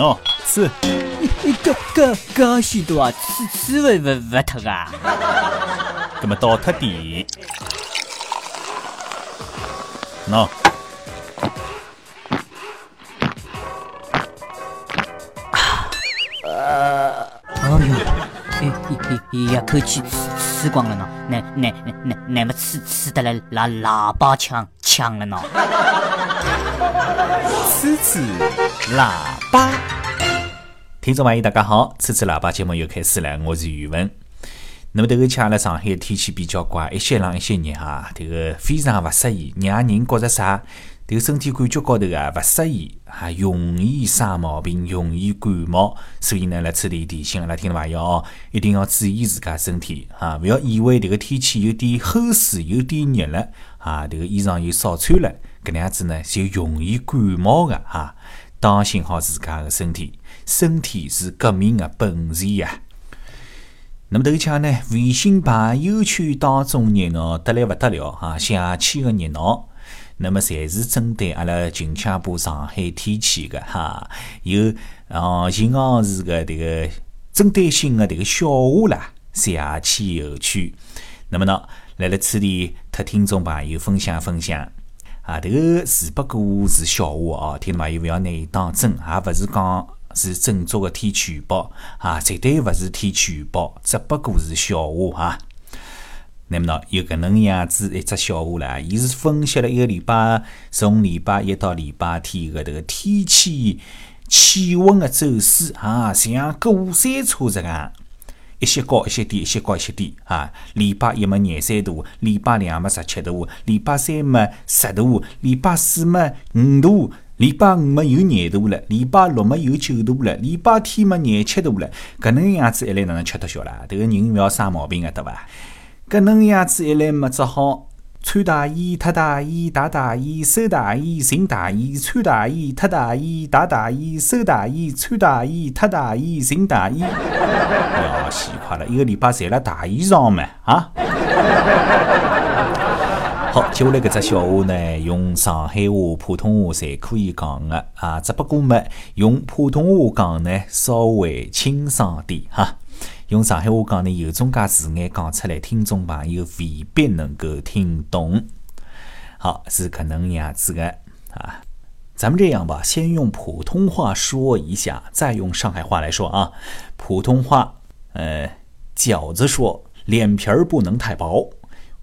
喏，吃。你搿搿搿许多啊，吃吃勿勿勿脱啊？搿么倒脱点。喏。呃，哎呦，一一一口气吃吃光了喏，那那那那么吃吃得来喇喇叭腔腔了喏。吃吃喇叭，听众朋友大家好，吃吃喇叭节目又开始了，我是宇文。那么这个吃阿拉上海天气比较怪，一些冷一些热哈，这个非常勿适宜，让人觉着啥？这个身体感觉高头啊勿适宜，啊容易生毛病，容易感冒。所以呢，来此地提醒阿拉听众朋友哦，一定要注意自家身体啊！勿要以为这个天气有点齁暑，有点热了啊，这个衣裳又少穿了，搿能样子呢就容易感冒的哈。当心好自家的身体，身体是革命的本钱呀。那么这个腔呢，微信朋友圈当中热闹得来勿得了哈，邪气的热闹。那么，侪是针对阿拉近腔部上海天气的哈，有哦，形容词个迭个针对性的迭个笑话啦，邪气有趣。那么呢，来了此地，特听众朋友分享分享啊，迭个只不过是笑话哦，听众朋友勿要拿伊当真，也勿是讲是正宗个天气预报啊，绝对勿是天气预报，只不过是笑话哈。那么呢，有搿能样子一只笑话啦，伊是分析了一个礼拜，从礼拜一到礼拜天个迭个天气气温的走势啊，像过山车这样，一些高一些低，一些高一些低啊。礼拜一么廿三度，礼拜两么十七度，礼拜三么十度，礼拜四么五度，礼拜五么有廿度了，礼拜六么有九度了，礼拜天么廿七度了。搿能样子一来哪能吃得消啦？迭个人勿要生毛病个，对伐？搿能样子一来，么只好穿大衣、脱大衣、戴大衣、收大衣、寻大衣、穿大衣、脱大衣、戴大衣、收大衣、穿大衣、脱大衣、寻大衣。要死快了，一个礼拜赚了大衣裳嘛啊！好，接下来搿只笑话呢，用上海话、普通话侪可以讲的啊，只不过嘛，用普通话讲呢，稍微清爽点哈。用上海话讲呢，有种介字眼讲出来，听众朋友未必能够听懂。好，是可能样子的啊。咱们这样吧，先用普通话说一下，再用上海话来说啊。普通话，呃，饺子说脸皮儿不能太薄，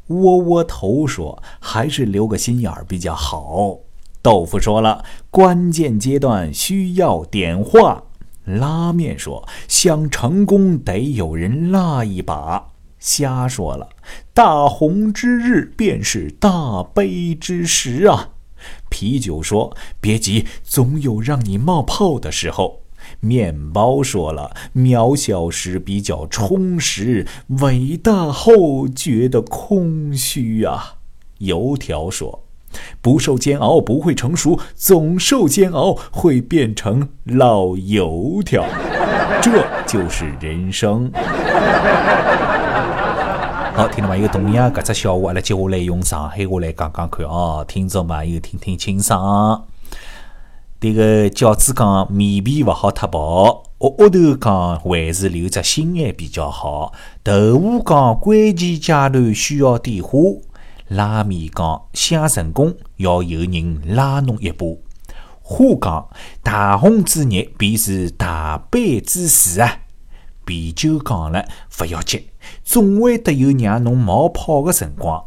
窝窝头说还是留个心眼儿比较好。豆腐说了，关键阶段需要点化。拉面说：“想成功得有人拉一把。”瞎说了，大红之日便是大悲之时啊！啤酒说：“别急，总有让你冒泡的时候。”面包说了：“渺小时比较充实，伟大后觉得空虚啊。”油条说。不受煎熬不会成熟，总受煎熬会变成老油条，这就是人生。好，听众朋友，同样搿只笑话，阿拉接下来用上海话来讲讲看哦，听众朋友听听清爽。这个饺子讲面皮勿好太薄，窝窝头讲还是留着心眼比较好，豆腐讲关键阶段需要点化。拉面讲想成功要有人拉侬一把，花讲大红之日便是大悲之时啊。啤酒讲了勿要急，总会得有让侬冒泡的辰光。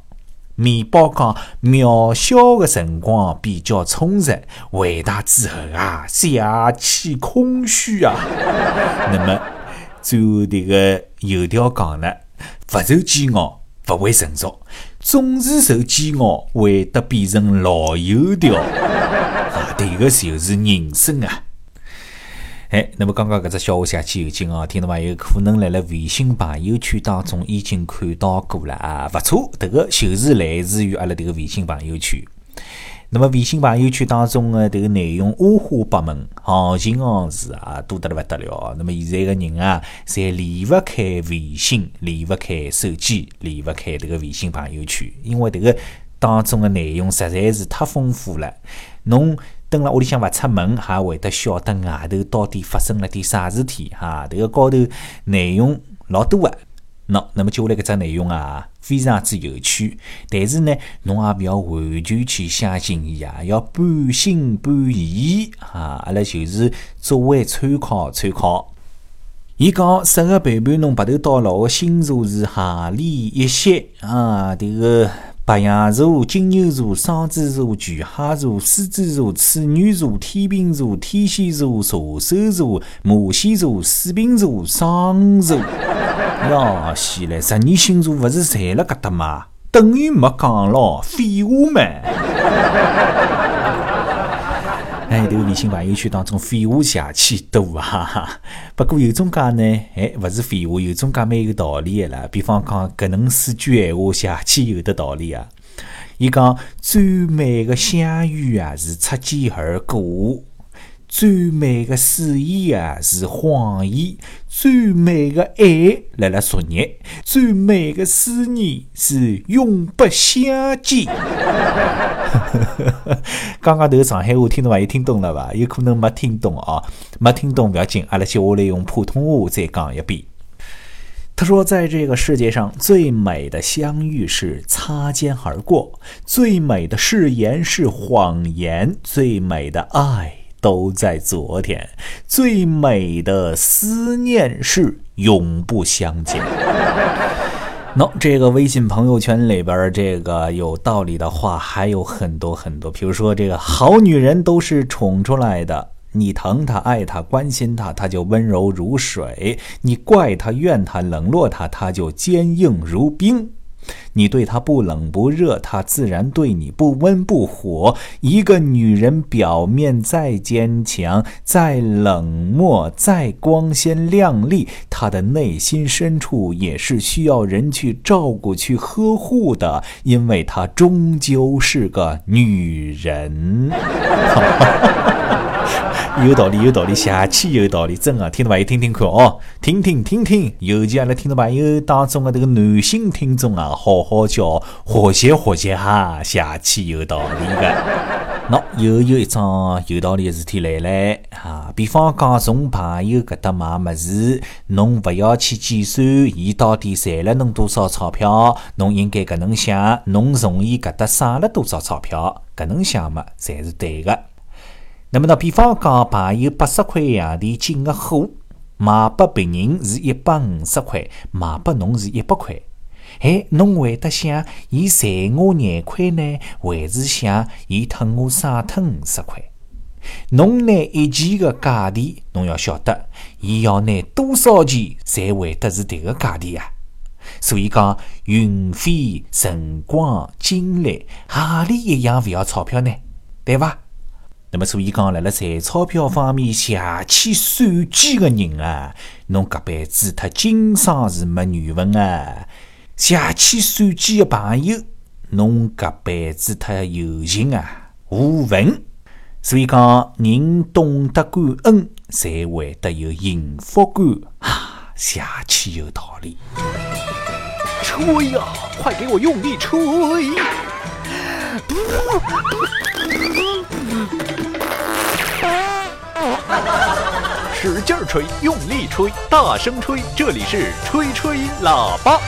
面包讲渺小的辰光比较充实，伟大之后啊，邪气空虚啊。那么最后这个油条讲了，勿受煎熬勿会成熟。总是受煎熬，会得变成老油条啊！这个就是人生啊！哎，那么刚刚搿只笑话下去有劲哦，听众朋友可能辣辣微信朋友圈当中已经看到过了啊，勿错，迭个就是来自于阿拉迭个微信朋友圈。那么微信朋友圈当中的这个内容五花八门，行情行事啊多得了不得了。那么现在个人啊，侪离勿开微信，离勿开手机，离勿开这个微信朋友圈，因为这个当中的内容实在是太丰富了。侬蹲辣屋里向勿出门，还会得晓得外头到底发生了点啥事体哈。迭个高头内容老多个。喏，那么接下来搿只内容啊，非常之有趣，但是呢，侬也勿要完全去相信伊啊，要半信半疑啊。阿拉就是作为参考参考。伊讲适合陪伴侬白头到老的星座是哈里一些啊，迭个。白羊座、金牛座、双子座、巨蟹座、狮子座、处女座、天秤座、天蝎座、射手座、摩羯座、水瓶座、双座。呀，西嘞，十二星座勿是侪辣搿搭吗？等于没讲咯，废话嘛。哎，这个微信朋友圈当中废话邪气多啊！不过有种讲呢，哎，勿是废话，有种讲蛮有道理的啦。比方讲，搿能四句闲话邪气有的道理啊。伊讲最美的相遇啊，是擦肩而过。最美的誓言啊是谎言，最美的爱来了昨日，最美的思念是永不相见。刚刚头上海话听懂伐？有听懂了伐？有可能没听懂啊，没听懂不要紧，阿拉接下来用普通话再讲一遍。他说，在这个世界上最美的相遇是擦肩而过，最美的誓言是谎言，最美的爱。都在昨天，最美的思念是永不相见。喏，这个微信朋友圈里边这个有道理的话还有很多很多，比如说这个好女人都是宠出来的，你疼她、爱她、关心她，她就温柔如水；你怪她、怨她、冷落她，她就坚硬如冰。你对她不冷不热，她自然对你不温不火。一个女人表面再坚强、再冷漠、再光鲜亮丽，她的内心深处也是需要人去照顾、去呵护的，因为她终究是个女人。有道理，有道理，下期有道理，真的，听众朋友听听看哦，听听听听，尤其阿拉听众朋友当中的这个男性听众啊，好好叫学习学习哈，下期有道理的。喏，又有一桩有道理的事体来了哈，比方讲从朋友搿搭买物事，侬勿要去计算伊到底赚了侬多少钞票，侬应该搿能想，侬从伊搿搭省了多少钞票，搿能想嘛才是对的。那么呢，比方讲，朋友八十块洋钿进个货，卖拨别人是一百五十块，卖拨侬是一百块。哎，侬会得想，伊赚我廿块呢，还是想伊脱我省脱五十块？侬拿一件个价钿，侬要晓得，伊要拿多少钱才会得是迭个价钿啊？所以讲，运费、辰光、精力，何里一样勿要钞票呢？对伐？那么，所以讲，辣辣赚钞票方面邪气算计的人啊，侬搿辈子他经商是没缘分啊！邪气算计的朋友，侬搿辈子他有情啊无份。所以讲，人懂得感恩，才会得有幸福感啊！邪气有道理。吹呀，快给我用力吹！使劲吹，用力吹，大声吹，这里是吹吹喇叭。